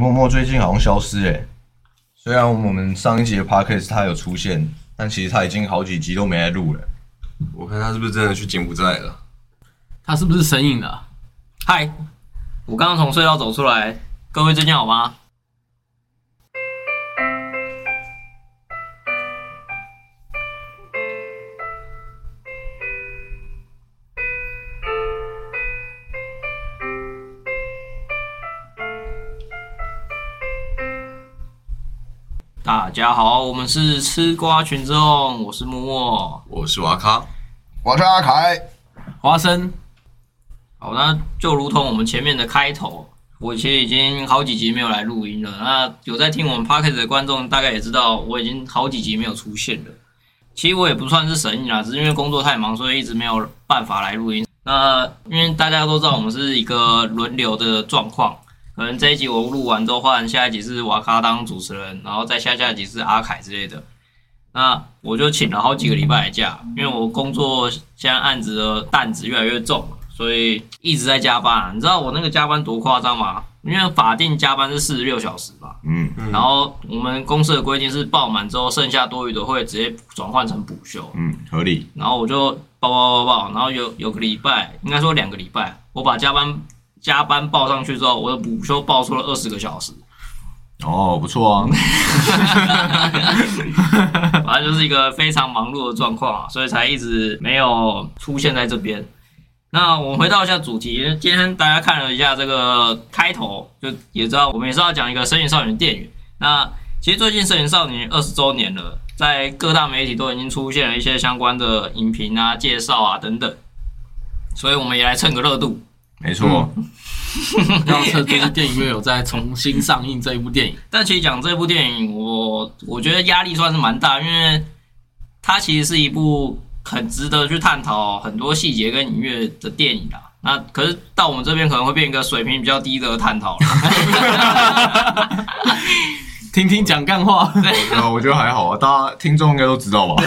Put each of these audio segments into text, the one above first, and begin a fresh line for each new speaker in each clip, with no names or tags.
默默最近好像消失诶。虽然我们上一集的 podcast 他有出现，但其实他已经好几集都没来录了。
我看他是不是真的去柬埔寨了？
他是不是神隐了？
嗨，我刚刚从隧道走出来，各位最近好吗？大家好，我们是吃瓜群众，我是默默。
我是瓦卡，
我是阿凯，
花生，
好，那就如同我们前面的开头，我其实已经好几集没有来录音了。那有在听我们 p o c k e t 的观众大概也知道，我已经好几集没有出现了。其实我也不算是神隐啦，只是因为工作太忙，所以一直没有办法来录音。那因为大家都知道，我们是一个轮流的状况，可能这一集我录完之后换下一集是瓦卡当主持人，然后再下下一集是阿凯之类的。那我就请了好几个礼拜的假，因为我工作现在案子的担子越来越重，所以一直在加班。你知道我那个加班多夸张吗？因为法定加班是四十六小时吧，
嗯
然后我们公司的规定是报满之后，剩下多余的会直接转换成补休。
嗯，合理。
然后我就报报报报，然后有有个礼拜，应该说两个礼拜，我把加班加班报上去之后，我的补休报出了二十个小时，
哦，不错啊。
反正就是一个非常忙碌的状况啊，所以才一直没有出现在这边。那我们回到一下主题，今天大家看了一下这个开头，就也知道我们也是要讲一个《神隐少女》的电影。那其实最近《神隐少女》二十周年了，在各大媒体都已经出现了一些相关的影评啊、介绍啊等等，所以我们也来蹭个热度。
没错，
要趁这部电影院有在重新上映这一部电影，
但其实讲这部电影，我我觉得压力算是蛮大，因为它其实是一部很值得去探讨很多细节跟音乐的电影啦。那可是到我们这边可能会变一个水平比较低的探讨了。
听听讲干话。
啊，我觉得还好啊，大家听众应该都知道吧？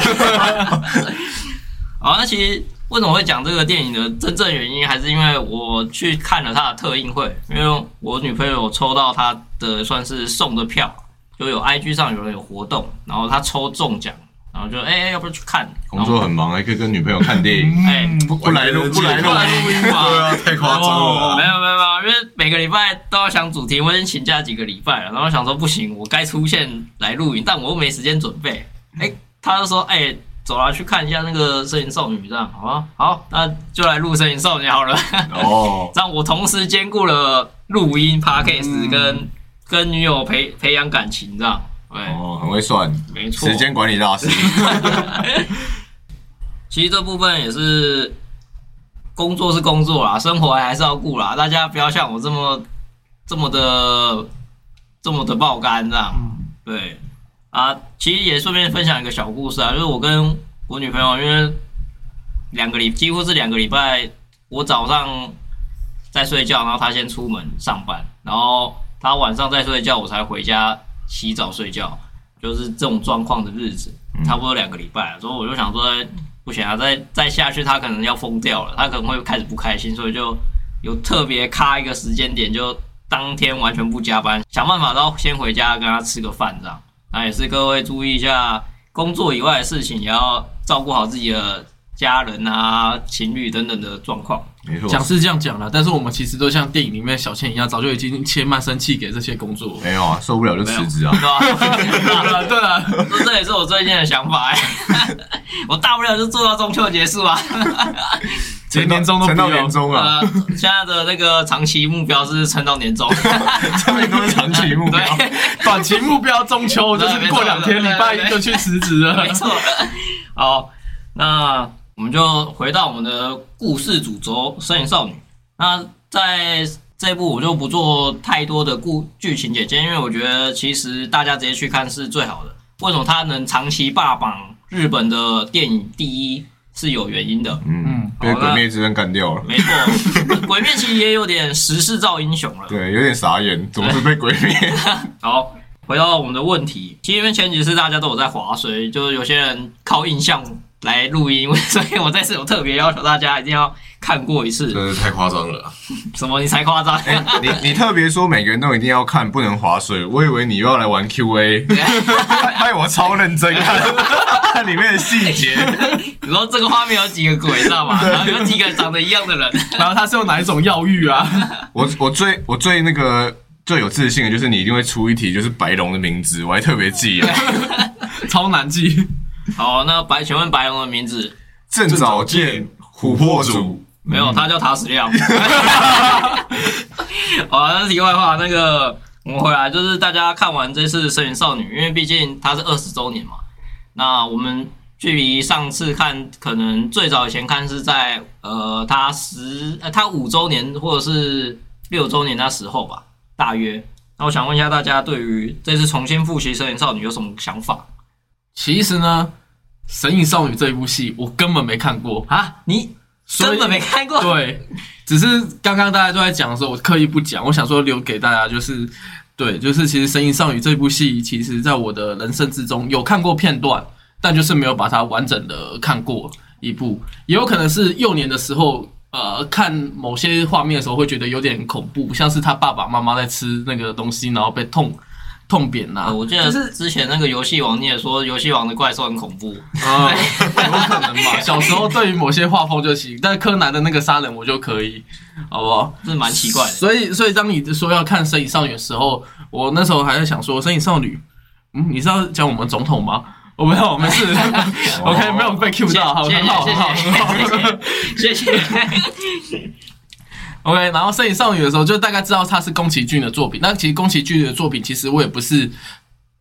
好，那其实为什么会讲这个电影的真正原因，还是因为我去看了他的特映会，因为我女朋友抽到他的算是送的票，就有 IG 上有人有活动，然后他抽中奖，然后就哎、要不要去看？
工作很忙，还可以跟女朋友看电影，
哎、
不不来录不来录
不来录音嘛
对啊，太夸张了啦。
没有没有没有，因为每个礼拜都要想主题，我已经请假几个礼拜了，然后想说不行，我该出现来录影，但我又没时间准备。哎、他就说，哎、走啦，去看一下那个《摄影少女》，这样好吗？好，那就来录《摄影少女》好了，
哦，
这样我同时兼顾了录音、podcast
嗯
跟、跟女友培培养感情，这样。对，
哦，很会算，
没错。
时间管理大师。
其实这部分也是工作是工作啦，生活还是要顾啦。大家不要像我这么这么的这么的爆肝这样。对啊，其实也顺便分享一个小故事啊，就是我跟我女朋友，因为两个礼几乎是两个礼拜，我早上在睡觉，然后她先出门上班，然后她晚上在睡觉，我才回家洗澡睡觉，就是这种状况的日子，差不多两个礼拜了，所以我就想说。不行啊，再再下去她可能要疯掉了，她可能会开始不开心，所以就有特别卡一个时间点，就当天完全不加班，想办法到先回家跟他吃个饭这样。那也是各位注意一下，工作以外的事情也要照顾好自己的家人啊、情侣等等的状况。
没错，
讲是这样讲了，但是我们其实都像电影里面小倩一样，早就已经切慢生气给这些工作。
没有啊，受不了就辞职啊
对。吧？
对啊，
这这也是我最近的想法哎、我大不了就做到中秋结束啊。
连年终都
撑到年终啊，
呃，现在的那个长期目标是撑到年终。
这边都是长期目标。
对，
短期目标中秋就是过两天礼拜一就去辞职了
没。错。好，那我们就回到我们的故事主轴《身影少女》。那在这一部我就不做太多的故剧情简介，因为我觉得其实大家直接去看是最好的。为什么它能长期霸榜日本的电影第一是有原因的。
嗯，被鬼灭之刃干掉了。
没错，鬼灭其实也有点时势造英雄了。
对，有点傻眼，怎么是被鬼灭？
好，回到我们的问题，其实因为前几次大家都有在划，所以就是有些人靠印象来录音，所以我这次有特别要求大家一定要看过一次。
真是太夸张了。
什么？你才夸张？
哎、你你特别说每个人都一定要看，不能划水。我以为你又要来玩 Q&A，害 我超认真看看 里面的细节。
你说这个画面有几个鬼，知道吗？然后有几个长得一样的人。
然后他是用哪一种药浴啊？
我我最我最那个最有自信的就是你一定会出一题，就是白龙的名字，我还特别记了。
超难记。
好，那白，请问白龙的名字？
郑早见琥珀主，
没有，他叫塔矢亮。好，那是题外话。那个我们回来，就是大家看完这次《神隐少女》，因为毕竟它是二十周年嘛。那我们距离上次看，可能最早以前看是在呃，它十呃，它五周年或者是六周年那时候吧，大约。那我想问一下大家，对于这次重新复习《神隐少女》有什么想法
其实呢，《神隐少女》这一部戏我根本没看过，
啊？你根本没看过？
对，只是刚刚大家都在讲的时候，我刻意不讲，我想说留给大家，就是对，就是其实《神隐少女》这部戏，其实在我的人生之中有看过片段，但就是没有把它完整的看过一部，也有可能是幼年的时候。呃，看某些画面的时候会觉得有点恐怖，像是他爸爸妈妈在吃那个东西，然后被痛痛扁呐、
呃我记得
就是
之前那个游戏王你也说游戏王的怪兽很恐怖，
啊，有可能吧。小时候对于某些画风就行，但柯南的那个杀人我就可以，好不好？
这蛮奇怪的。
所以，所以当你说要看《神隐少女》的时候，我那时候还在想说，《神隐少女》，嗯，你是要讲我们总统吗？我没有，没事，OK，没有被 Q 到，好，很好，很好，很好。
谢谢。
OK，然后《摄影少女》的时候，就大概知道她是宫崎骏的作品。那其实宫崎骏的作品，其实我也不是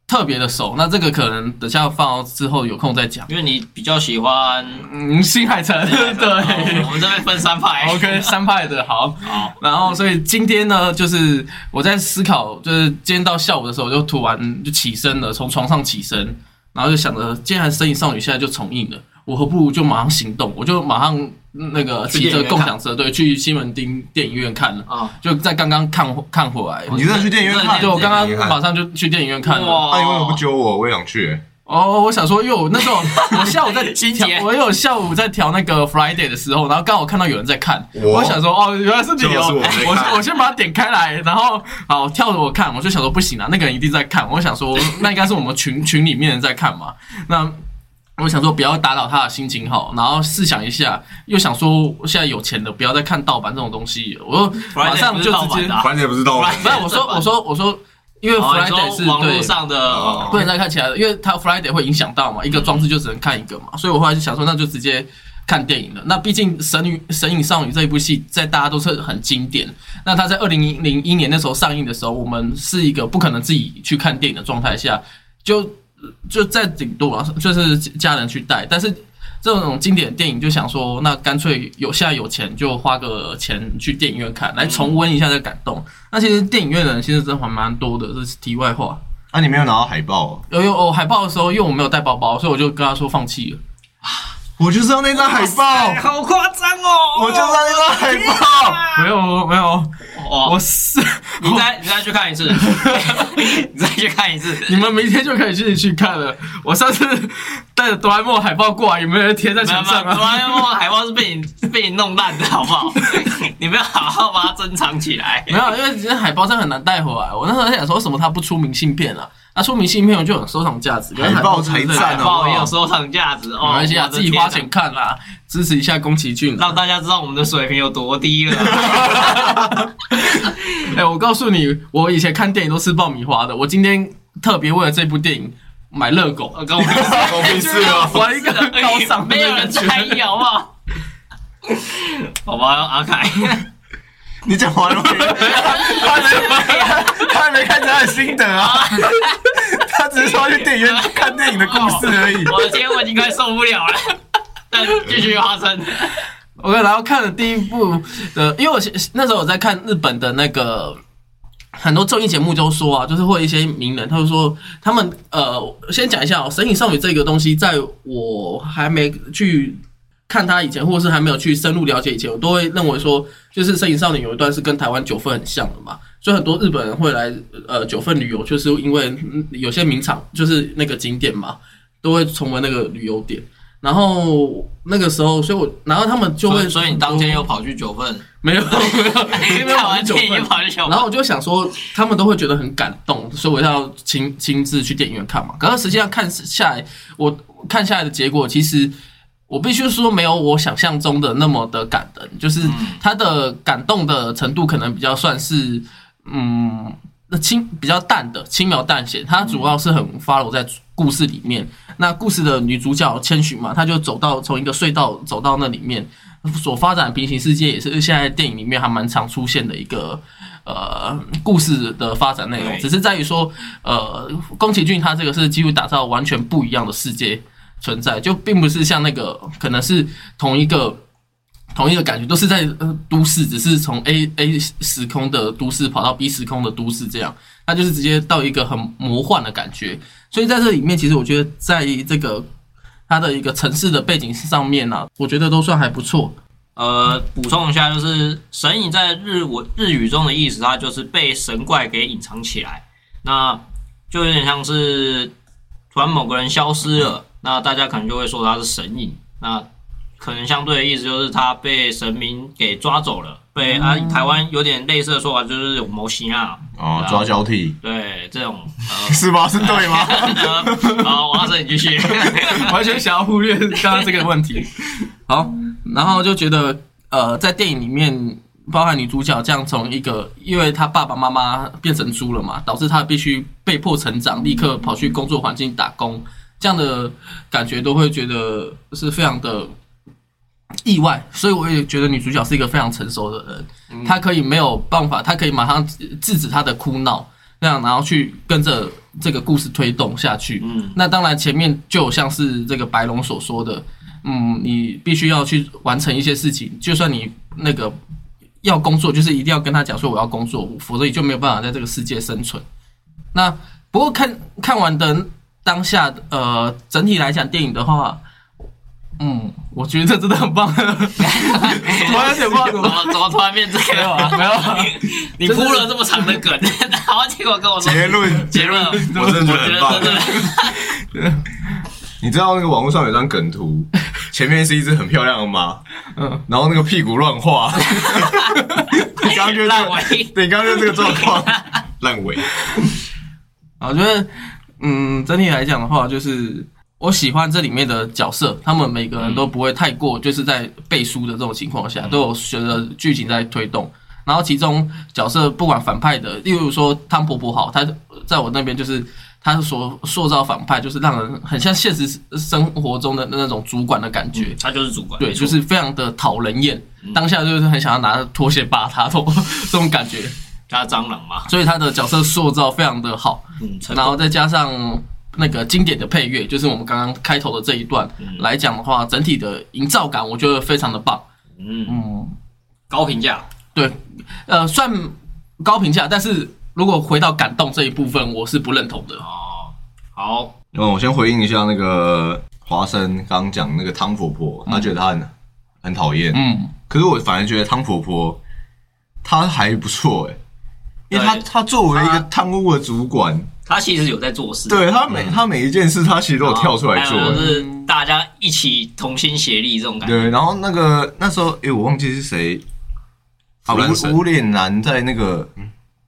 特别的熟。那这个可能等下放到之后有空再讲。
因为你比较喜欢，
嗯，新海诚，对。
哦我们这边分三派。
OK，三派的好，
好，
然后所以今天呢，就是我在思考，就是今天到下午的时候，我就突然就起身了，从床上起身，然后就想着，既然《神隐少女》现在就重映了，我何不如就马上行动，我就马上那个骑着共享车，对，去西门町电影院看了，
啊，
就在刚刚看看回来。
你真的去电影院看？
对，我刚刚马上就去电影院看了。
哇。
那你为什么不揪我？我也想去、
哦，我想说，因为我那时候 我下午在调我有下午在调那个 Friday 的时候，然后刚好看到有人在看，
我？
我想说，哦，原来是你哦，
我
我先把它点开来，然后好跳着我看，我就想说不行啊，那个人一定在看，我想说那应该是我们群群里面人在看嘛，那。我想说不要打扰他的心情好，然后试想一下，又想说我现在有钱的，不要再看盗版这种东西，我说马上就直接，
反正也不知道。
不是我说我说我说，因为 Friday 是
说网络
对
上的
哦
不能再看起来了，因为它 Friday 会影响到嘛，一个装置就只能看一个嘛，所以我后来就想说，那就直接看电影了。那毕竟《神女神隐少女》这一部戏在大家都是很经典，那它在二零零一年那时候上映的时候，我们是一个不可能自己去看电影的状态下，就就在顶多啊，就是家人去带，但是。这种经典电影就想说，那干脆有现在有钱就花个钱去电影院看，来重温一下这感动。那其实电影院的人其实真的还蛮多的，这是题外话。
啊，你没有拿到海报、哦，
有有我海报的时候，因为我没有带包包，所以我就跟他说放弃了。
我就是要那张海报，
好夸张哦！
我就是要那张海报。
没有没有，
哇
我是
你再你再去看一次，你再去看一次。
你们明天就可以自己去看了。我上次带着哆啦 A 梦海报过来，有没有人贴在墙上啊？
哆啦 A 梦海报是被你 被你弄烂的，好不好？你不要好好把它珍藏起来。
没有，因为其实海报真的很难带回来。我那时候在想说，为什么他不出明信片啊？那说明信片就有收藏价值，
海报才赞
海报也有收藏价值哦，
没关系啊，
我的
自己花
天
钱看啦，支持一下宫崎骏。
让大家知道我们的水平有多低了。
哎、我告诉你，我以前看电影都吃爆米花的。我今天特别为了这部电影买热狗，
跟我们
狗屁事哦！
玩一个高尚的
没有人在意，好不好？好吧，阿凯，
你讲完了没？他还没，他还没看他的心得啊，他只是说去电影院看电影的故事而已。
我的天，我已经快受不了了。但继续发生
，OK，然后看了第一部的，因为我那时候我在看日本的那个很多综艺节目就说啊，就是会有一些名人，他就说他们呃，先讲一下哦，《神隐少女》这个东西，在我还没去看他以前，或者是还没有去深入了解以前，我都会认为说，就是《神隐少女》有一段是跟台湾九份很像的嘛，所以很多日本人会来呃九份旅游，就是因为嗯有些名场就是那个景点嘛，都会成为那个旅游点。然后那个时候，所以我然后他们就会，
所以你当天又跑去九份，
没有 没有没有
看
跑
完电影又。跑去九份，
然后我就想说，他们都会觉得很感动，所以我要亲亲自去电影院看嘛。可是实际上看下来，我看下来的结果，其实我必须说没有我想象中的那么的感人，就是他的感动的程度可能比较算是嗯那轻比较淡的轻描淡写，他主要是很 follow 在故事里面。那故事的女主角千寻嘛，她就走到从一个隧道走到那里面，所发展平行世界也是现在电影里面还蛮常出现的一个呃故事的发展内容，只是在于说呃宫崎骏他这个是几乎打造完全不一样的世界存在，就并不是像那个可能是同一个。同一个感觉都是在呃都市，只是从 A A 时空的都市跑到 B 时空的都市，这样，它就是直接到一个很魔幻的感觉。所以在这里面，其实我觉得在这个它的一个城市的背景上面呢、啊，我觉得都算还不错。
呃，补充一下，就是神隐在日文日语中的意思，它就是被神怪给隐藏起来，那就有点像是突然某个人消失了，那大家可能就会说他是神隐，那可能相对的意思就是他被神明给抓走了，被啊台湾有点类似的说法就是有模型啊，
哦，抓交替
对这种 呃
是吗？是对吗？
呃，好，王老师你继续，
完全想要忽略刚刚这个问题。好，然后就觉得呃，在电影里面，包含女主角这样从一个，因为她爸爸妈妈变成猪了嘛，导致她必须被迫成长，立刻跑去工作环境打工，这样的感觉都会觉得是非常的。意外，所以我也觉得女主角是一个非常成熟的人，她可以没有办法，她可以马上制止她的哭闹，那样然后去跟着这个故事推动下去。
嗯，
那当然前面就有像是这个白龙所说的，嗯，你必须要去完成一些事情，就算你那个要工作，就是一定要跟他讲说我要工作，否则你就没有办法在这个世界生存。那不过看看完的当下，呃，整体来讲电影的话，嗯，我觉得真的很棒。我有点忘
怎
了，
么怎么突然变这
没有
个？
啊，没有啊。
你铺了这么长的梗，然后结果跟我说
结论，
结论，
我真的觉得很棒
你知道那个网络上有张梗图，前面是一只很漂亮的马，
嗯，
然后那个屁股乱画，你刚刚就是
烂尾。
对，你刚刚就是这个状况，烂尾。
我觉得，嗯，整体来讲的话，就是我喜欢这里面的角色，他们每个人都不会太过，就是在背书的这种情况下，都有随着剧情在推动。然后其中角色不管反派的，例如说汤婆婆好，她在我那边就是她所塑造反派，就是让人很像现实生活中的那种主管的感觉。
她就是主管，
对，就是非常的讨人厌，当下就是很想要拿拖鞋扒他头这种感觉，
加蟑螂嘛，
所以他的角色塑造非常的好。
嗯，
然后再加上那个经典的配乐，就是我们刚刚开头的这一段来讲的话，整体的营造感我觉得非常的棒。
嗯。
嗯，
高评价，
对，呃，算高评价，但是如果回到感动这一部分，我是不认同的。
哦，好，
那我先回应一下那个华生刚刚讲那个汤婆婆，她觉得她很很讨厌，
嗯，
可是我反而觉得汤婆婆她还不错哎，因为
他
他作为一个
她
汤屋的主管，
他其实有在做事，
对他每他每一件事他其实都有跳出来做。
还有就
欸，
是大家一起同心协力这种感觉，
对，然后那个那时候诶，我忘记是谁啊，
弗兰神。
无无脸男在那个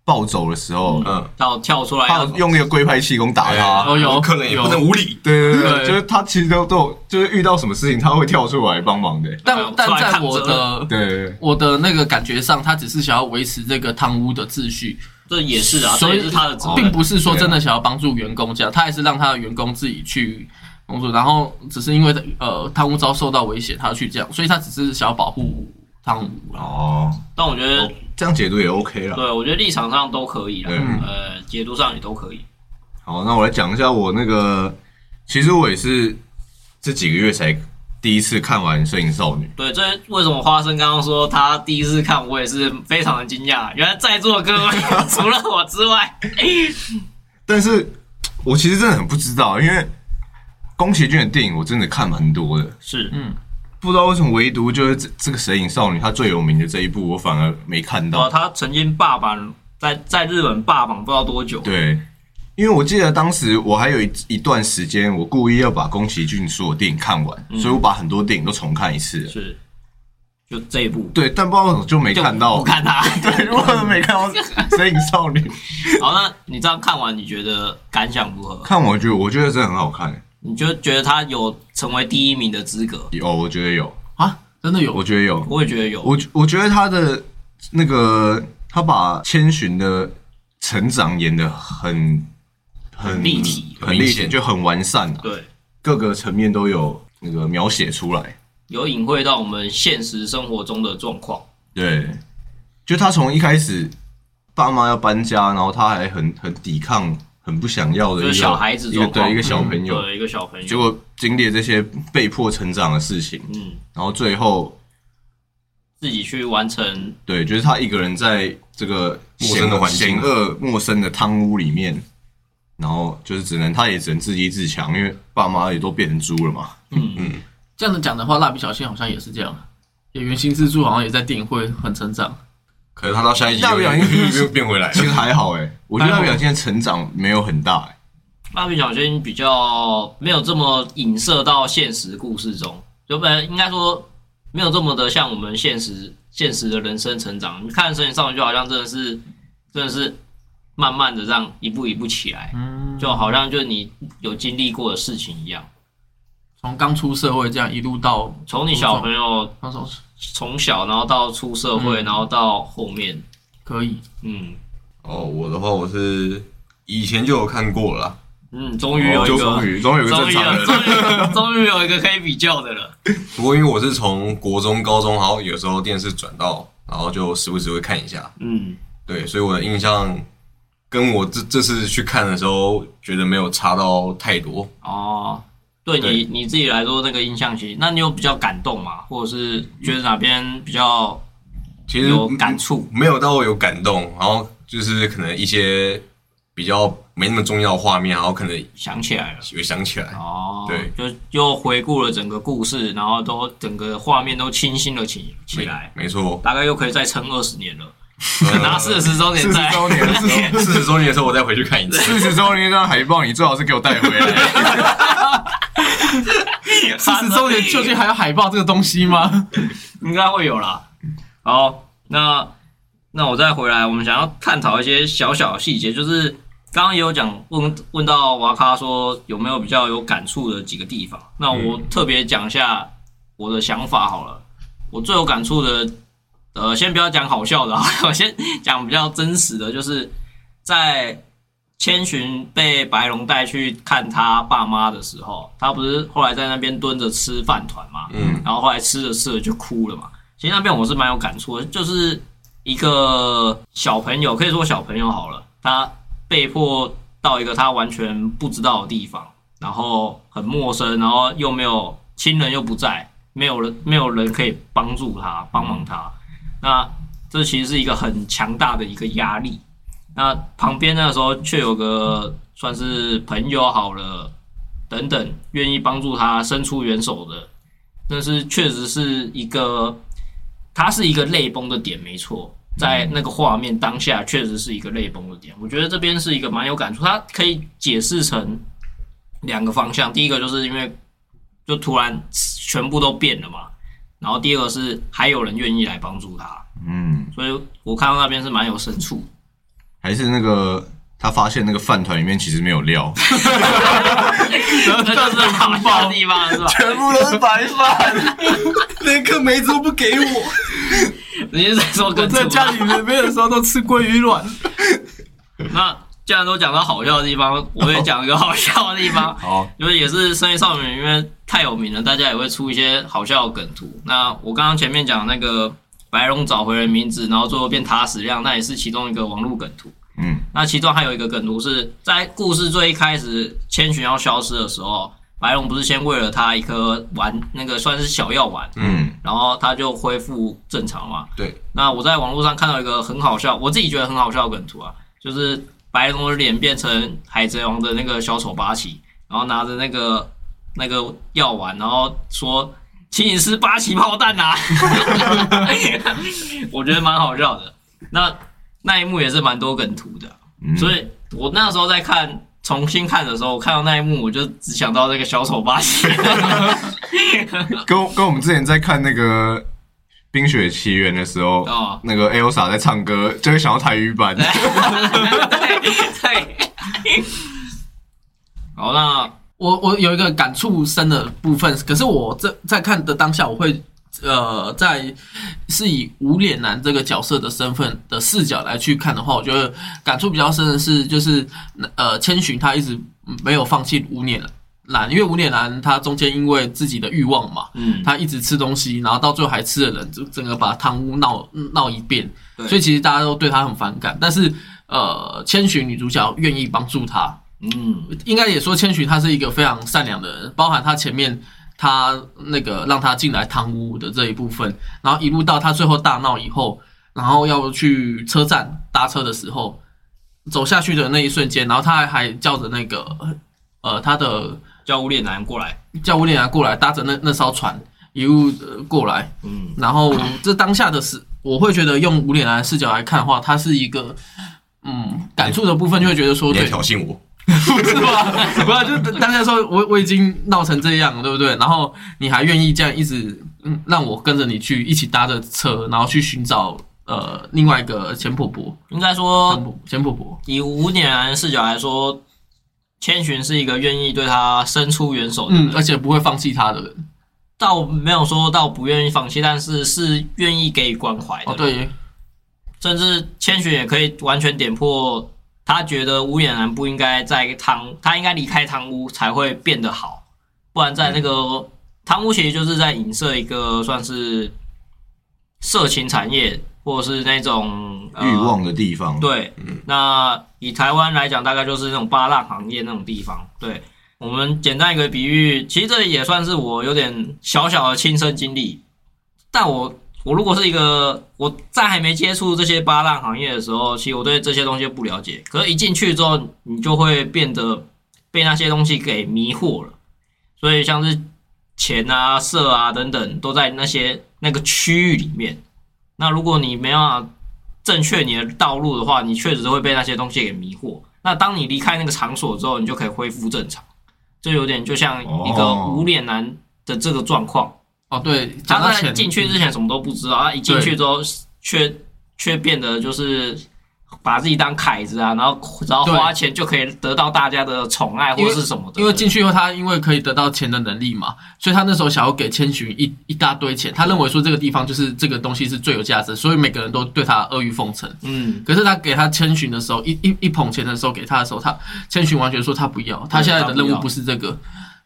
暴走的时候，
嗯，
要跳出来
他
要
用那个龟派气功打他。
哦有
可能也
有
不能无理。
对对对，就是他其实都都有，就是遇到什么事情他会跳出来帮忙的。
但但在我的
对
我的那个感觉上，他只是想要维持这个汤屋的秩序，
这也是啊，
所以
这也是他的
并不是说真的想要帮助员工这样，他还是让他的员工自己去工作，然后只是因为呃贪污遭受到威胁，他去这样，所以他只是想要保护汤屋。
哦，
但我觉得，
这样解读也 OK 了。
对我觉得立场上都可以啦，
对。
呃，解读上也都可以，
好，那我来讲一下我那个，其实我也是这几个月才第一次看完《摄影少女》。
对，这为什么花生刚刚说他第一次看，我也是非常的惊讶，原来在座的各位 除了我之外，
但是我其实真的很不知道，因为宫崎骏的电影我真的看蛮多的，
是
不知道为什么唯独就是这这个《神隐少女》她最有名的这一部，我反而没看
哦，
到。
她曾经霸榜在在日本霸榜不知道多久，
对，因为我记得当时我还有一一段时间，我故意要把宫崎骏所有电影看完，所以我把很多电影都重看一次。
是，就这一部
对，但不知道为什么就没看到。
不看他。
对，我都没看到《神隐少女》。
好，那你这样看完，你觉得感想如何？
看我觉得，我觉得真的很好看。
你就觉得他有成为第一名的资格？
有，我觉得有，
啊，真的有
我觉得有。
我也觉得有。
我我觉得他的那个，他把千寻的成长演的很很
立体
很立体，
显
就很完善啊，
对，
各个层面都有那个描写出来。
有隐晦到我们现实生活中的状况。
对，就他从一开始爸妈要搬家，然后他还很很抵抗，很不想要的一个
就是小孩子
一个对一个小朋友，
对，一个小朋友。
结果经历了这些被迫成长的事情，
嗯，
然后最后
自己去完成，
对，就是他一个人在这个
陌生的环境。
险恶、陌生的汤屋里面，然后就是只能他也只能自立自强，因为爸妈也都变成猪了嘛。
嗯。
嗯，
这样子讲的话，蜡笔小新好像也是这样，演员新之助好像也在电影会很成长。
可是他到下一集又
大不了
又又变回来
其实
了。
还好哎、我觉得他表现成长没有很大哎、
蜡笔小新比较没有这么影射到现实故事中，就本来应该说没有这么的像我们现实现实的人生成长。你看《神隐少女》就好像真的是真的是慢慢的让一步一步起来，
嗯，
就好像就是你有经历过的事情一样。
从刚出社会这样一路到
从你小朋友
那时候
从小，然后到出社会，
嗯。
然后到后面，
可以，
嗯。
哦，我的话我是以前就有看过了啦，
嗯，终于有一
就
个，
终于终于有一个
终于有，
正常人，
终于 终于有一个可以比较的了。
不过因为我是从国中、高中，然后有时候电视转到，然后就时不时会看一下。
嗯，
对，所以我的印象跟我这这次去看的时候，觉得没有差到太多。
哦，对
对
你你自己来说，那个印象其实，那你有比较感动吗？或者是觉得哪边比较
其实
有感触？
没有到有感动，然后就是可能一些比较没那么重要的画面，然后可能
想起来了？
有想起来。
哦，
对，
就又回顾了整个故事，然后都整个画面都清新了起起来，
没错，
大概又可以再撑二十年了。等到四十周年
四
再
十周年，
四十周年的时候我再回去看一次。
四十周年那张海报，你最好是给我带回来。
四十周年究竟还有海报这个东西吗？
应该会有啦。好，那那我再回来，我们想要探讨一些小小的细节，就是刚刚也有讲问问到瓦卡说有没有比较有感触的几个地方，那我特别讲一下我的想法好了。我最有感触的，呃，先不要讲好笑的啊，我先讲比较真实的，就是在千寻被白龙带去看他爸妈的时候，他不是后来在那边蹲着吃饭团嘛？
嗯，
然后后来吃着吃着就哭了嘛。其实那边我是蛮有感触的，就是一个小朋友，可以说小朋友好了，他被迫到一个他完全不知道的地方，然后很陌生，然后又没有亲人又不在，没有人没有人可以帮助他帮忙他，那这其实是一个很强大的一个压力。那旁边那个时候却有个算是朋友好了，等等，愿意帮助他伸出援手的，但是确实是一个，他是一个泪崩的点，没错，在那个画面当下确实是一个泪崩的点。我觉得这边是一个蛮有感触，它可以解释成两个方向，第一个就是因为就突然全部都变了嘛，然后第二个是还有人愿意来帮助他，
嗯，
所以我看到那边是蛮有深处的。
还是那个他发现那个饭团里面其实没有料，
这就是好笑的地方，是吧？
全部都是白饭，
连颗梅子都不给我。
你是在说
我
跟
在家里面没有的时候都吃鲑鱼卵。
那既然都讲到好笑的地方，我也讲一个好笑的地方，
好，
就是也是《深夜少女》因为太有名了，大家也会出一些好笑的梗图。那我刚刚前面讲那个白龙找回了名字，然后最后变塔矢亮，那也是其中一个网络梗图。
嗯，
那其中还有一个梗图是在故事最一开始千寻要消失的时候，白龙不是先喂了他一颗丸，那个算是小药丸，
嗯，
然后他就恢复正常嘛。
对，
那我在网络上看到一个很好笑，我自己觉得很好笑的梗图啊，就是白龙的脸变成海贼王的那个小丑八旗，然后拿着那个那个药丸，然后说：“请你吃八旗炮弹啊！” 我觉得蛮好笑的。那那一幕也是蛮多梗图的。
嗯
所以我那时候在看重新看的时候，我看到那一幕，我就只想到那个小丑八旗。
跟跟我们之前在看那个《冰雪奇缘》的时候，
哦
那个 Elsa 在唱歌，就会想到台语版。
对 对。好，那
我我有一个感触深的部分，可是我这在看的当下，我会呃，在是以无脸男这个角色的身份的视角来去看的话，我觉得感触比较深的是，就是呃，千寻他一直没有放弃无脸男，因为无脸男他中间因为自己的欲望嘛，
嗯，
他一直吃东西，然后到最后还吃了人，就整个把汤屋闹闹一遍，
对。
所以其实大家都对他很反感，但是呃，千寻女主角愿意帮助他，
嗯，
应该也说千寻他是一个非常善良的人，包含他前面他那个让他进来贪污的这一部分，然后一路到他最后大闹以后，然后要去车站搭车的时候，走下去的那一瞬间，然后他还还叫着那个呃他的
叫无脸男过来。
叫威廉来过来搭着那那艘船一路、呃、过来，
嗯，
然后这当下的事，我会觉得用无脸男视角来看的话，他是一个嗯感触的部分，就会觉得说
你在
对。
挑衅我，
是吧？不要就大家说我我已经闹成这样了，对不对？然后你还愿意这样一直嗯让我跟着你去一起搭着车，然后去寻找呃另外一个钱婆婆，
应该说
钱婆婆婆，
以无脸男的视角来说，千寻是一个愿意对他伸出援手的人，
嗯，而且不会放弃他的人。
倒没有说到不愿意放弃，但是是愿意给予关怀的。
哦，，对，
甚至千寻也可以完全点破，他觉得无脸男不应该在汤，他应该离开汤屋才会变得好，不然在那个汤屋其实就是在影射一个算是色情产业或者是那种、呃、
欲望的地方。，
对，那以台湾来讲，大概就是那种八大行业那种地方。对我们简单一个比喻，其实这也算是我有点小小的亲身经历。但我我如果是一个我在还没接触这些八浪行业的时候，其实我对这些东西不了解。可是，一进去之后，你就会变得被那些东西给迷惑了。所以，像是钱啊、色啊等等，都在那些那个区域里面。那如果你没办法正确你的道路的话，你确实会被那些东西给迷惑。那当你离开那个场所之后，你就可以恢复正常。这有点就像一个
哦
无脸男的这个状况，
哦对，讲到
他在进去之前什么都不知道，他一进去之后却却变得就是把自己当凯子啊，然后然后花钱就可以得到大家的宠爱或
者
是什么的。
因为进去以后，他因为可以得到钱的能力嘛，所以他那时候想要给千寻一一大堆钱，他认为说这个地方就是这个东西是最有价值，所以每个人都对他阿谀奉承。
嗯，
可是他给他千寻的时候，一一一捧钱的时候给他的时候，他千寻完全说他不要，他现在的任务不是这个，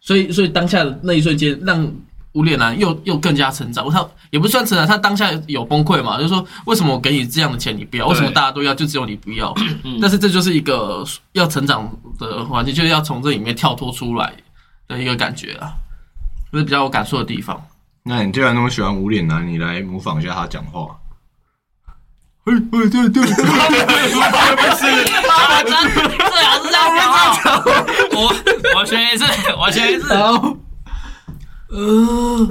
所以所以当下的那一瞬间，让无脸男又又更加成长。他也不算成长，他当下有崩溃嘛，就是说为什么我给你这样的钱你不要，为什么大家都要，就只有你不要？但是这就是一个要成长的环境，就是要从这里面跳脱出来的一个感觉啊，就是比较有感受的地方。
那你既然那么喜欢无脸男，你来模仿一下他讲话。
对对对，
最好是这样。我我学一次，我学一次，
呃，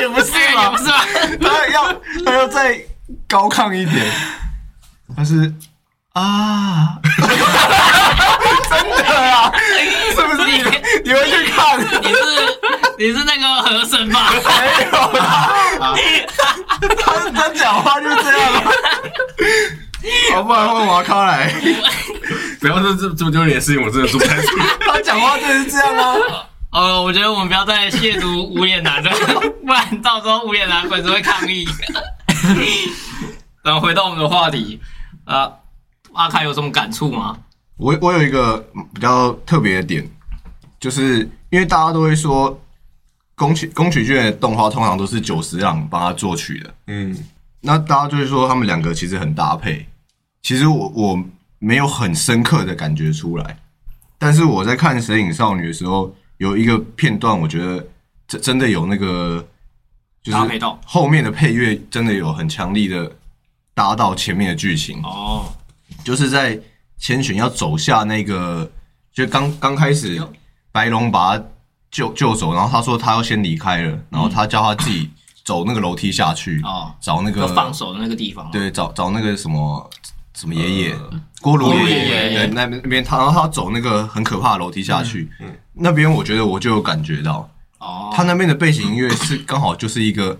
也不是
吧不是吧？
他要他要再高亢一点，他是啊，真的啊，是不是你你会去看？
你是你是那个和珅吧？
没有啦，他他讲话就是这样啊。好，不然换瓦康来，
不要说这这么丢脸的事情，我真的说不太出来。
他讲话真的是这样啊。
呃，我觉得我们不要再亵渎无脸男了，不然到时候无脸男粉丝会抗议。然后回到我们的话题，呃，阿凯有什么感触吗？
我我有一个比较特别的点，就是因为大家都会说宫崎宫崎骏的动画通常都是久石让帮他作曲的，
嗯，
那大家就会说他们两个其实很搭配。其实我我没有很深刻的感觉出来，但是我在看《神隐少女》的时候，有一个片段，我觉得真真的有那个就是后面的配乐真的有很强力的搭到前面的剧情。
哦，
就是在千寻要走下那个，就刚刚开始，白龙把他救救走，然后他说他要先离开了，然后他叫他自己走那个楼梯下去，
哦
找那个
放手的那个地方。，
对，找找那个什么什么爷爷？
呃
锅炉爷
爷。
那边那边他然后他走那个很可怕的楼梯下去，那边我觉得我就有感觉到，
哦，
他那边的背景音乐是刚好就是一个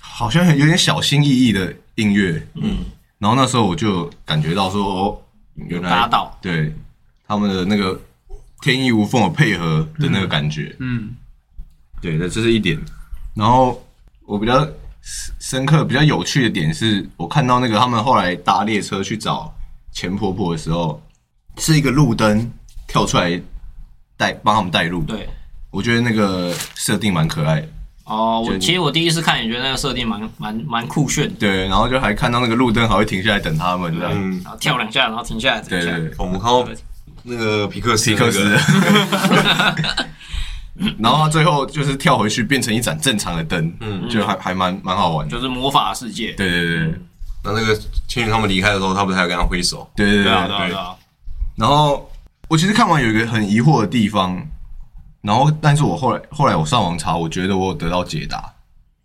好像有点小心翼翼的音乐，嗯，然后那时候我就感觉到说，哦，原来
搭到。
对他们的那个天衣无缝的配合的那个感觉，
嗯，
对，那这是一点。然后我比较深深刻、比较有趣的点是，我看到那个他们后来搭列车去找钱婆婆的时候，是一个路灯跳出来带帮他们带路，
对。
我觉得那个设定蛮可爱的。
哦，我其实我第一次看也觉得那个设定蛮蛮蛮酷炫的，
对，然后就还看到那个路灯还会停下来等他们这样。
嗯，
然后跳两下，然后停下来。
对对对，
我们看到那个皮克斯
皮克斯
那个。
然后他最后就是跳回去变成一盏正常的灯，
嗯
就还还蛮蛮好玩的。
就是魔法世界。
对对对对
那那个千寻他们离开的时候，他不是还要跟他挥手？
对对对
对啊，
对
对啊，对啊。
然后我其实看完有一个很疑惑的地方，然后但是我后来后来我上网查，我觉得我有得到解答，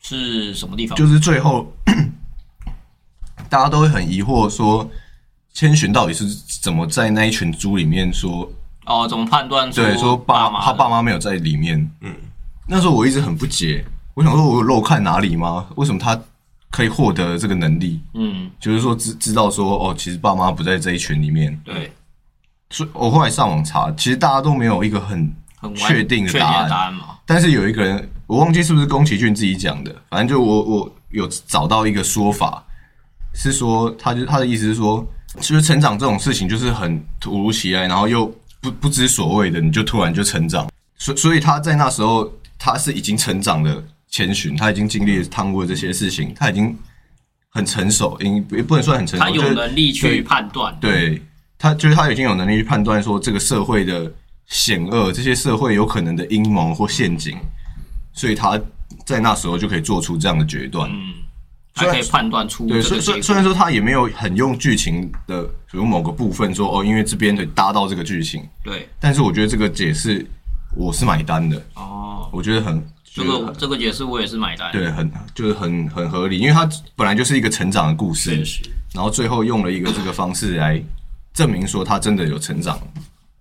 是什么地方？
就是最后大家都会很疑惑说，千寻到底是怎么在那一群猪里面说，
哦，怎么判断出
对，说爸
妈
他爸妈没有在里面。
嗯，
那时候我一直很不解，我想说我有漏看哪里吗？为什么他可以获得这个能力？
嗯，
就是说知知道说哦，其实爸妈不在这一群里面。
对，
所以我后来上网查，其实大家都没有一个很
很
确定的答案。
答案嘛。
但是有一个人，我忘记是不是宫崎骏自己讲的，反正就我我有找到一个说法，是说他就他的意思是说，其实成长这种事情就是很突如其来，然后又不不知所谓的，你就突然就成长，所所以他在那时候他是已经成长的千寻，他已经经历趟过这些事情，他已经很成熟，应也不能算很成熟，
他有能力去判断。
对他，就是他已经有能力去判断说这个社会的险恶，这些社会有可能的阴谋或陷阱，所以他在那时候就可以做出这样的决断。
嗯，他可以判断出
对，虽虽虽然。说他也没有很用剧情的，比如某个部分说哦，因为这边得搭到这个剧情，
对，
但是我觉得这个解释我是买单的，
哦，
我觉得很
这个这个解释我也是买单。
对，很就是很很合理，因为它本来就是一个成长的故事。然后最后用了一个这个方式来证明说他真的有成长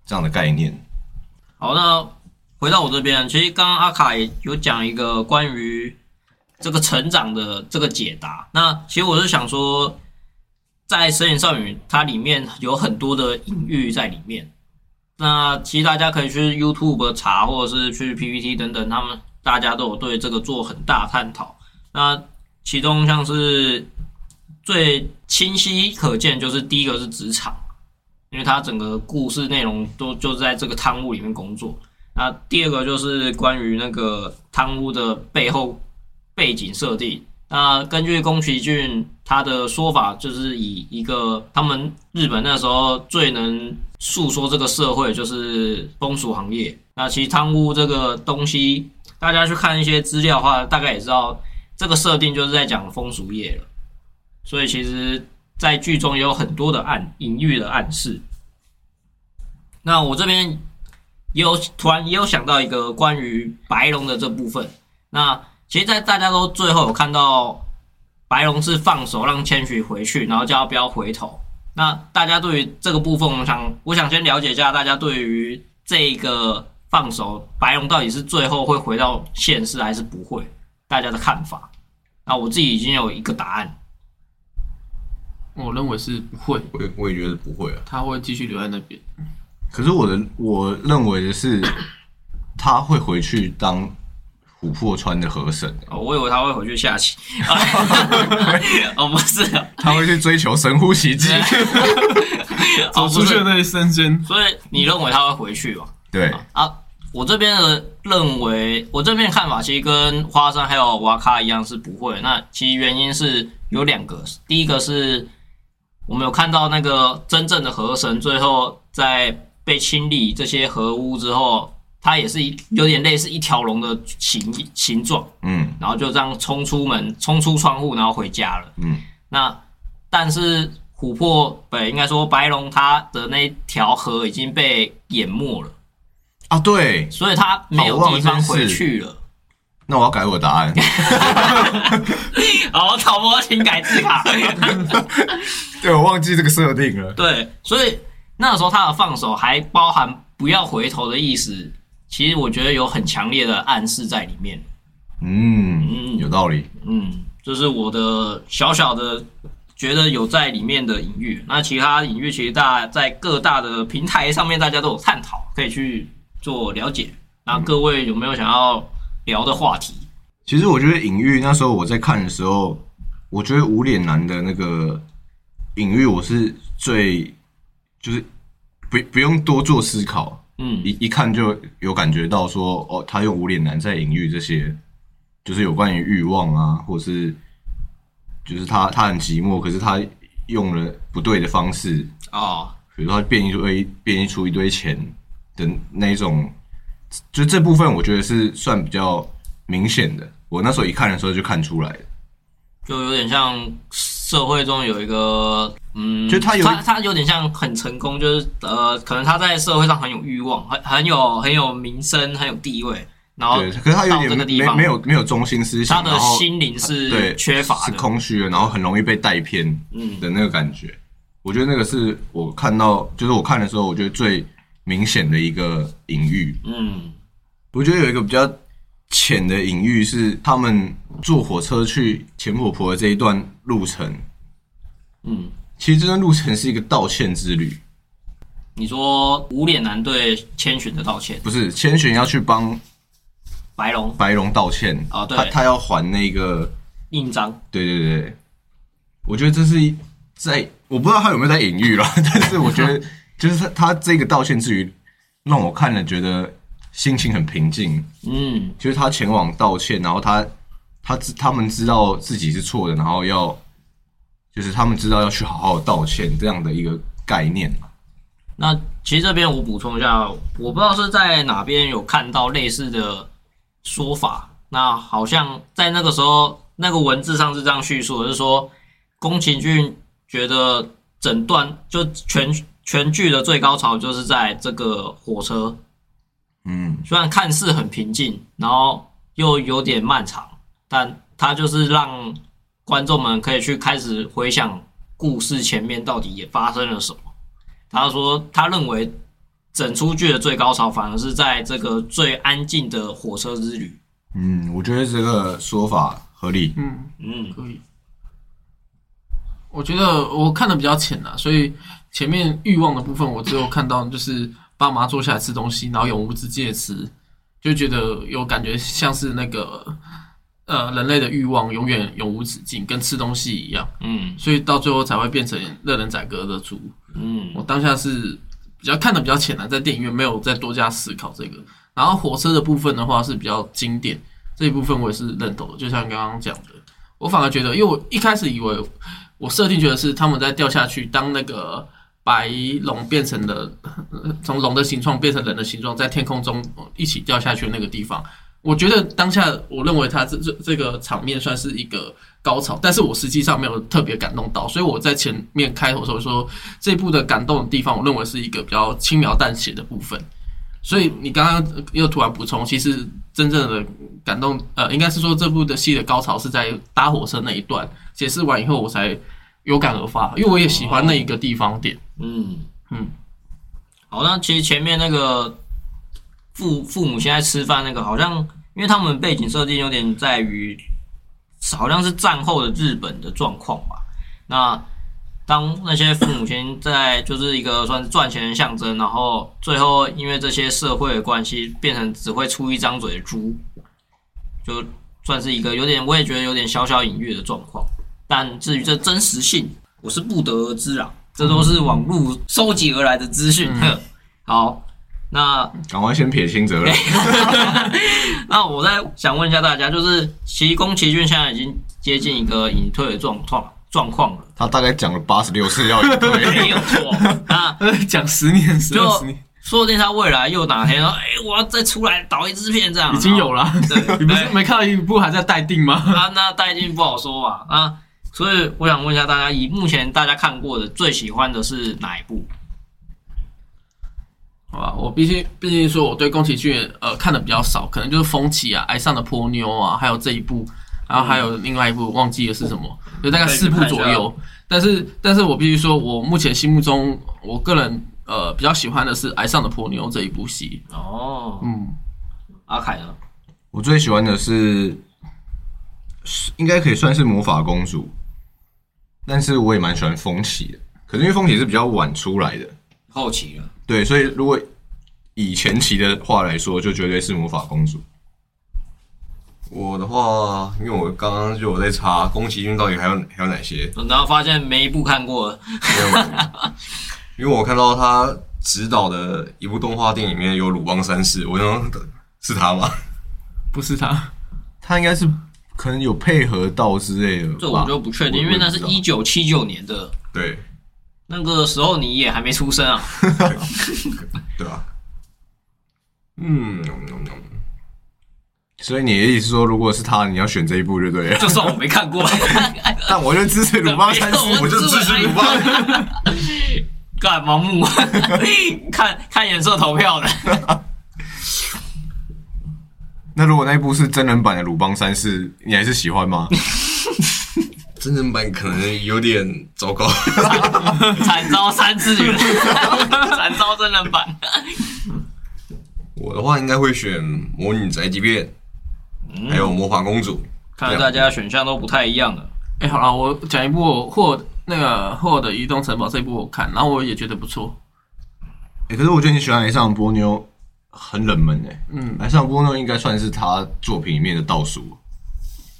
这样的概念。
好，那回到我这边，其实刚刚阿卡也有讲一个关于这个成长的这个解答。那其实我是想说，在《神隐少女》它里面有很多的隐喻在里面。那其实大家可以去 YouTube 查，或者是去 PPT 等等，他们大家都有对这个做很大探讨。那其中像是最清晰可见，就是第一个是职场。因为它整个故事内容都就在这个贪污里面工作。那第二个就是关于那个贪污的背后背景设定。那根据宫崎骏他的说法，就是以一个他们日本那时候最能诉说这个社会就是风俗行业。那其实贪污这个东西，大家去看一些资料的话，大概也知道这个设定就是在讲风俗业了。所以其实在剧中也有很多的暗隐喻的暗示。那我这边也有突然也有想到一个关于白龙的这部分。那其实，在大家都最后有看到白龙是放手让千寻回去，然后叫他不要回头。那大家对于这个部分，我想我想先了解一下大家对于这个放手白龙到底是最后会回到现世还是不会，大家的看法。那我自己已经有一个答案。
我认为是不会，
我也我也觉得不会啊。
他会继续留在那边。
可是我的我认为的是，他会回去当琥珀川的河神，
哦，我以为他会回去下棋。哦，不是啊，
他会去追求神乎其技。
走出去的那一瞬间，
所以你认为他会回去吗？
对，
啊，我这边的认为，我这边的看法其实跟花生还有瓦卡一样是不会。那其实原因是有两个，第一个是我们有看到那个真正的河神最后在被清理这些河屋之后，它也是一有点类似一条龙的形形状，
嗯
然后就这样冲出门，冲出窗户，然后回家了。
嗯，
那但是琥珀不应该说白龙它的那条河已经被淹没了。
啊，对，
所以它没有地方回去了。
那我要改我的答案。
好，草博请改字卡。
对，我忘记这个设定了。
对，所以那个时候他的放手还包含不要回头的意思，其实我觉得有很强烈的暗示在里面。
嗯，有道理。
嗯，这是我的小小的觉得有在里面的隐喻。那其他隐喻其实大在各大的平台上面大家都有探讨，可以去做了解。那各位有没有想要聊的话题？
其实我觉得隐喻那时候我在看的时候，我觉得无脸男的那个隐喻我是最就是不不用多做思考，
嗯。
一一看就有感觉到说，哦，他用无脸男在隐喻这些，就是有关于欲望啊，或是就是他他很寂寞，可是他用了不对的方式，
哦，
比如说他变一堆变出一堆钱的那一种，就这部分我觉得是算比较明显的。我那时候一看的时候就看出来了，
就有点像社会中有一个，嗯，
就他有
他他有点像很成功，就是呃，可能他在社会上很有欲望，很很有很有名声，很有地位，然后
对，可是他有
这个
点没没有没有中心思想，
他的心灵是
对
缺乏的，
空虚的，然后很容易被带偏
嗯
的那个感觉。我觉得那个是我看到，就是我看的时候，我觉得最明显的一个隐喻。
嗯
我觉得有一个比较浅的隐喻是，他们坐火车去钱婆婆的这一段路程，
嗯，
其实这段路程是一个道歉之旅，
你说无脸男对千寻的道歉，
不是千寻要去帮
白龙。
白龙道歉，
哦对。
他他要还那个，
印章，
对对对，我觉得这是在我不知道他有没有在隐喻了，但是我觉得就是他他这个道歉之旅让我看了觉得心情很平静，
嗯
就是他前往道歉，然后他他知他们知道自己是错的，然后要就是他们知道要去好好道歉这样的一个概念嘛。
那其实这边我补充一下，我不知道是在哪边有看到类似的说法。那好像在那个时候，那个文字上是这样叙述的，是说宫崎骏觉得整段就全全剧的最高潮就是在这个火车，
嗯，
虽然看似很平静，然后又有点漫长，但它就是让观众们可以去开始回想故事前面到底也发生了什么。他说，他认为整出剧的最高潮反而是在这个最安静的火车之旅。
嗯，我觉得这个说法合理。
嗯，
嗯
可以。我觉得我看的比较浅啊，所以前面欲望的部分，我只有看到就是爸妈坐下来吃东西，然后永无止境的吃，就觉得有感觉像是那个呃人类的欲望永远永无止境，跟吃东西一样，
嗯
所以到最后才会变成热人宰割的猪。
嗯
我当下是比较看的比较浅的，在电影院没有再多加思考这个。然后火车的部分的话是比较经典，这一部分我也是认同的，就像刚刚讲的，我反而觉得，因为我一开始以为我设定觉得是他们在掉下去，当那个白龙变成了 从龙的形状变成人的形状，在天空中一起掉下去的那个地方。我觉得当下，我认为他这这这个场面算是一个高潮，但是我实际上没有特别感动到，所以我在前面开头的时候说，这部的感动的地方，我认为是一个比较轻描淡写的部分。所以你刚刚又突然补充，其实真正的感动，呃，应该是说这部的戏的高潮是在搭火车那一段，解释完以后我才有感而发，因为我也喜欢那一个地方点。
嗯
嗯，
好，那其实前面那个父父母现在吃饭那个，好像因为他们背景设定有点在于，好像是战后的日本的状况吧。那当那些父母亲在就是一个算是赚钱的象征，然后最后因为这些社会的关系，变成只会出一张嘴的猪，就算是一个有点，我也觉得有点小小隐喻的状况。但至于这真实性，我是不得而知啊，这都是网络收集而来的资讯。呵 好，那
赶快先撇清责任。
那我再想问一下大家，就是其实宫崎骏现在已经接近一个隐退的状况状况了，
他大概讲了八十六次要隐退
没
退，
有错。那
呃，讲十年、十
就
二十年，
说不定他未来又哪天说，哎、我要再出来导一支片这样，
已经有了。
对，
你不是没看到一部还在待定吗？
啊，那待定不好说吧啊。所以我想问一下大家，以目前大家看过的最喜欢的是哪一部？
好吧，我必须必须说，我对宫崎骏呃看的比较少，可能就是《风起》啊，《爱上的波妞》啊，还有这一部，然后还有另外一部忘记了是什么，就大概四部左右。但是但是我必须说，我目前心目中我个人呃比较喜欢的是《爱上的波妞》这一部戏。
哦，
嗯，
阿凯呢？
我最喜欢的是，是应该可以算是魔法公主，但是我也蛮喜欢风起的。可是因为风起是比较晚出来的，
后期啊，
对，所以如果以前期的话来说，就绝对是魔法公主。
我的话，因为我刚刚就有在查宫崎骏到底还有还有哪些，
然后发现没一部看过了，
没有，因为我看到他指导的一部动画电影里面有鲁邦三世，我想说是他吗？
不是他，
他应该是可能有配合到之类的吧，
这我就不确定，因为那是一九七九年的，
对
那个时候你也还没出生啊。
对吧？嗯，
所以你的意思是说，如果是他，你要选这一部就对了。
就算我没看过，
但我就支持鲁邦三世，
我就支持鲁邦。
干盲目，看看颜色投票的。
那如果那一部是真人版的鲁邦三世，你还是喜欢吗？
真人版可能有点糟糕。
惨遭三次元，惨遭真人版。
我的话应该会选《魔女宅急便》，还有《魔法公主》。
看来大家选项都不太一样了。
哎、好了，我讲一部霍那个霍尔的移动城堡这一部我看，然后我也觉得不错。
欸可是我觉得你喜欢《爱上波妞》很冷门诶、
嗯《
来上波妞》应该算是他作品里面的倒数。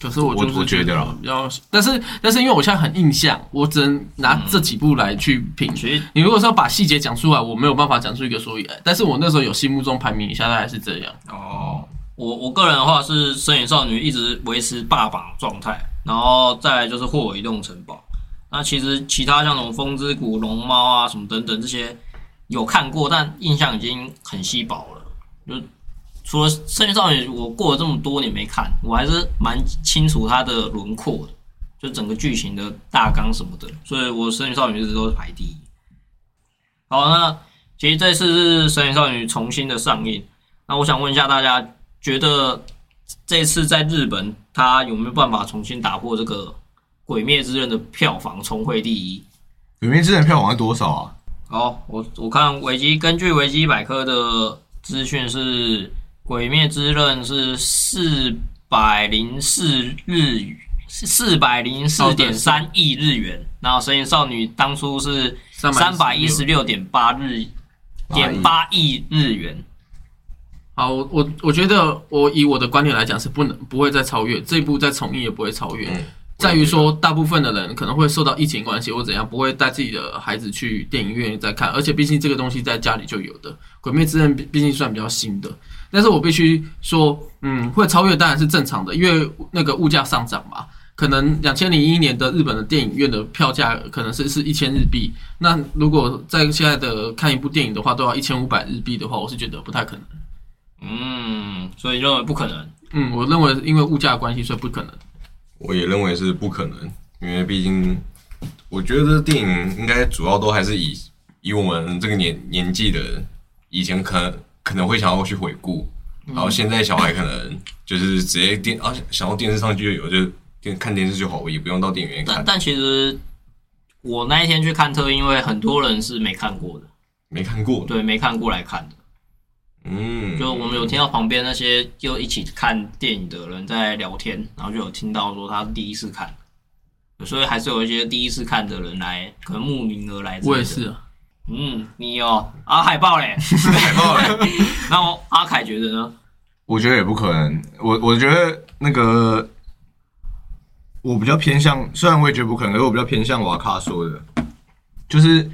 可是我就是
我我觉得啦
比较，但是但是因为我现在很印象，我只能拿这几部来去评。
其实
你如果是要把细节讲出来，我没有办法讲出一个所以然。但是我那时候有心目中排名一下，大概是这样。
哦，我我个人的话是《身影少女》一直维持霸榜状态，然后再来就是《霍尔移动城堡》。那其实其他像什么《风之谷》《龙猫》啊什么等等这些有看过，但印象已经很稀薄了。就除了《身影少女》，我过了这么多年没看，我还是蛮清楚它的轮廓的，就整个剧情的大纲什么的。所以我《身影少女》一直都是排第一。好，那其实这次是《神隐少女》重新的上映，那我想问一下大家，觉得这次在日本，它有没有办法重新打破这个《鬼灭之刃》的票房重回第一？
《鬼灭之刃》票房是多少啊？
好，我我看维基根据维基百科的资讯是，《鬼灭之刃》是四百零四日四百零四点三亿日元，然后《神隐少女》当初是三百一十六点八日点八亿日元。
好，我我我觉得我以我的观点来讲是不能不会再超越这一部，再重映也不会超越。
嗯
在于说，大部分的人可能会受到疫情关系或怎样，不会带自己的孩子去电影院再看，而且毕竟这个东西在家里就有的，《鬼灭之刃》毕毕竟算比较新的。但是我必须说，嗯，会超越当然是正常的，因为那个物价上涨嘛。可能两千零一年的日本的电影院的票价可能是是一千日币，那如果在现在的看一部电影的话，都要一千五百日币的话，我是觉得不太可能。
嗯，所以认为不可能。
嗯，我认为因为物价的关系，所以不可能。
我也认为是不可能，因为毕竟我觉得电影应该主要都还是以以我们这个年年纪的人，以前可能可能会想要去回顾，然后现在小孩可能就是直接电啊想要电视上就有，就电看电视就好，也不用到电影院看，
但但其实我那一天去看特，因为很多人是没看过的，
没看过，
对，没看过来看的。
嗯，
就我们有听到旁边那些就一起看电影的人在聊天，然后就有听到说他第一次看，所以还是有一些第一次看的人来，可能慕名而来。
我也是。啊，
嗯，你哦，啊海报嘞，
海报嘞
那我阿凯觉得呢？
我觉得也不可能。我我觉得那个我比较偏向，虽然我也觉得不可能，可是我比较偏向瓦卡说的，就是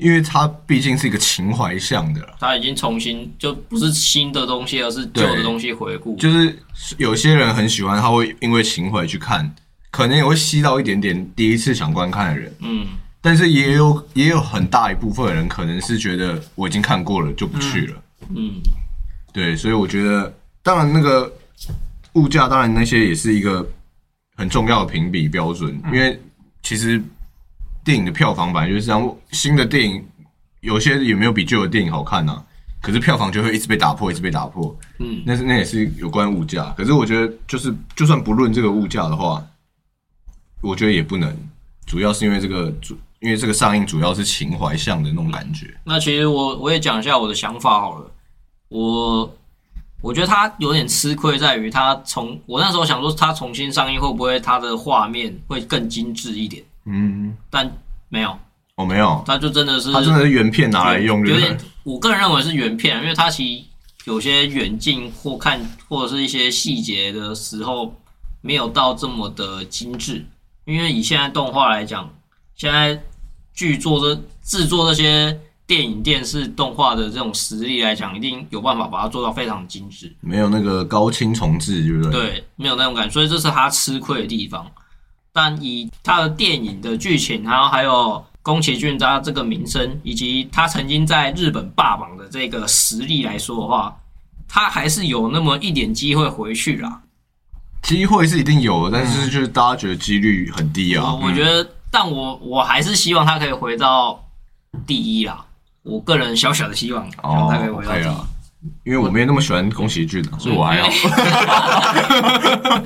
因为它毕竟是一个情怀向的。
它，已经重新就不是新的东西，而是旧的东西回顾。
就是有些人很喜欢，他会因为情怀去看，可能也会吸到一点点第一次想观看的人，
嗯，
但是也有也有很大一部分人可能是觉得我已经看过了就不去了。
嗯，
对，所以我觉得，当然那个物价，当然那些也是一个很重要的评比标准，因为其实电影的票房本来就是这样，新的电影有些也没有比旧的电影好看呐、可是票房就会一直被打破，一直被打破。
嗯，
那是那也是有关物价。可是我觉得，就是就算不论这个物价的话，我觉得也不能，主要是因为这个主，因为这个上映主要是情怀向的那种感觉。
那其实我我也讲一下我的想法好了，我我觉得他有点吃亏在于他从我那时候想说他重新上映会不会他的画面会更精致一点，
嗯，
但没有，
哦，没有，
它就真的是
它真的是原片拿来用，
有点
对？，
我个人认为是原片，因为它其实有些远近或看或者是一些细节的时候，没有到这么的精致。因为以现在动画来讲，现在剧作这制作这些电影、电视动画的这种实力来讲，一定有办法把它做到非常精致。
没有那个高清重置，对不对？
对，没有那种感觉，所以这是他吃亏的地方。但以他的电影的剧情，然后还有宫崎骏他这个名声，以及他曾经在日本霸榜的这个实力来说的话，他还是有那么一点机会回去啦。
机会是一定有的，但是就是大家觉得几率很低啊。
我我觉得，但我我还是希望他可以回到第一啦。我个人小小的希望，希望
哦
他可以回到第一。
因为我没有那么喜欢宫崎骏啊，所以我还好。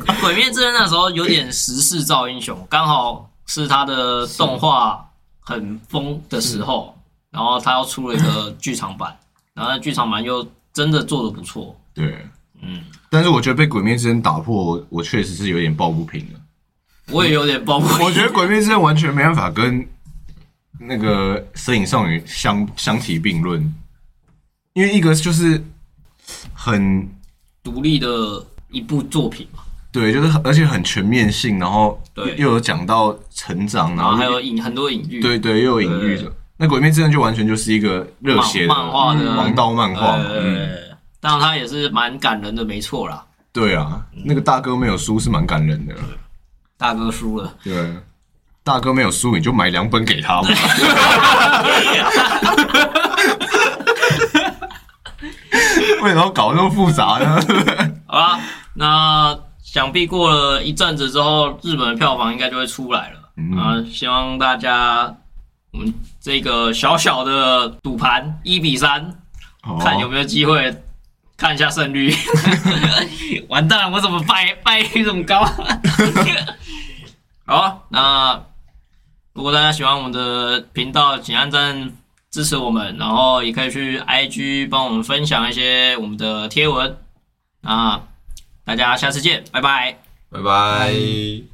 鬼灭之刃那时候有点时势造英雄，刚好是他的动画很疯的时候，然后他又出了一个剧场版，然后那剧场版又真的做的不错，
对，
嗯，
但是我觉得被《鬼灭之刃》打破，我确实是有点抱不平了。
我也有点抱不平。
我觉得《鬼灭之刃》完全没办法跟那个《神隐少女相》相提并论，因为一个就是很
独立的一部作品嘛，
对，就是而且很全面性，然后
对。
又有讲到成长，然
然后
后
还有隐很多隐喻，
对对，又有隐喻的。那《鬼灭之刃》就完全就是一个热血的
漫漫画的。
王道漫画嘛，
呃，
嗯，
当然他也是蛮感人的，没错啦。
对啊，那个大哥没有输是蛮感人的，
大哥输了，
对，大哥没有输你就买两本给他嘛，为什么搞那么复杂呢？
好啦，那想必过了一阵子之后，日本的票房应该就会出来了。
嗯
啊，希望大家我们这个小小的赌盘一比三，看有没有机会看一下胜率。完蛋了，我怎么败败率这么高？好，那如果大家喜欢我们的频道，请按赞支持我们，然后也可以去 IG 帮我们分享一些我们的贴文。那大家下次见，拜拜。
拜拜。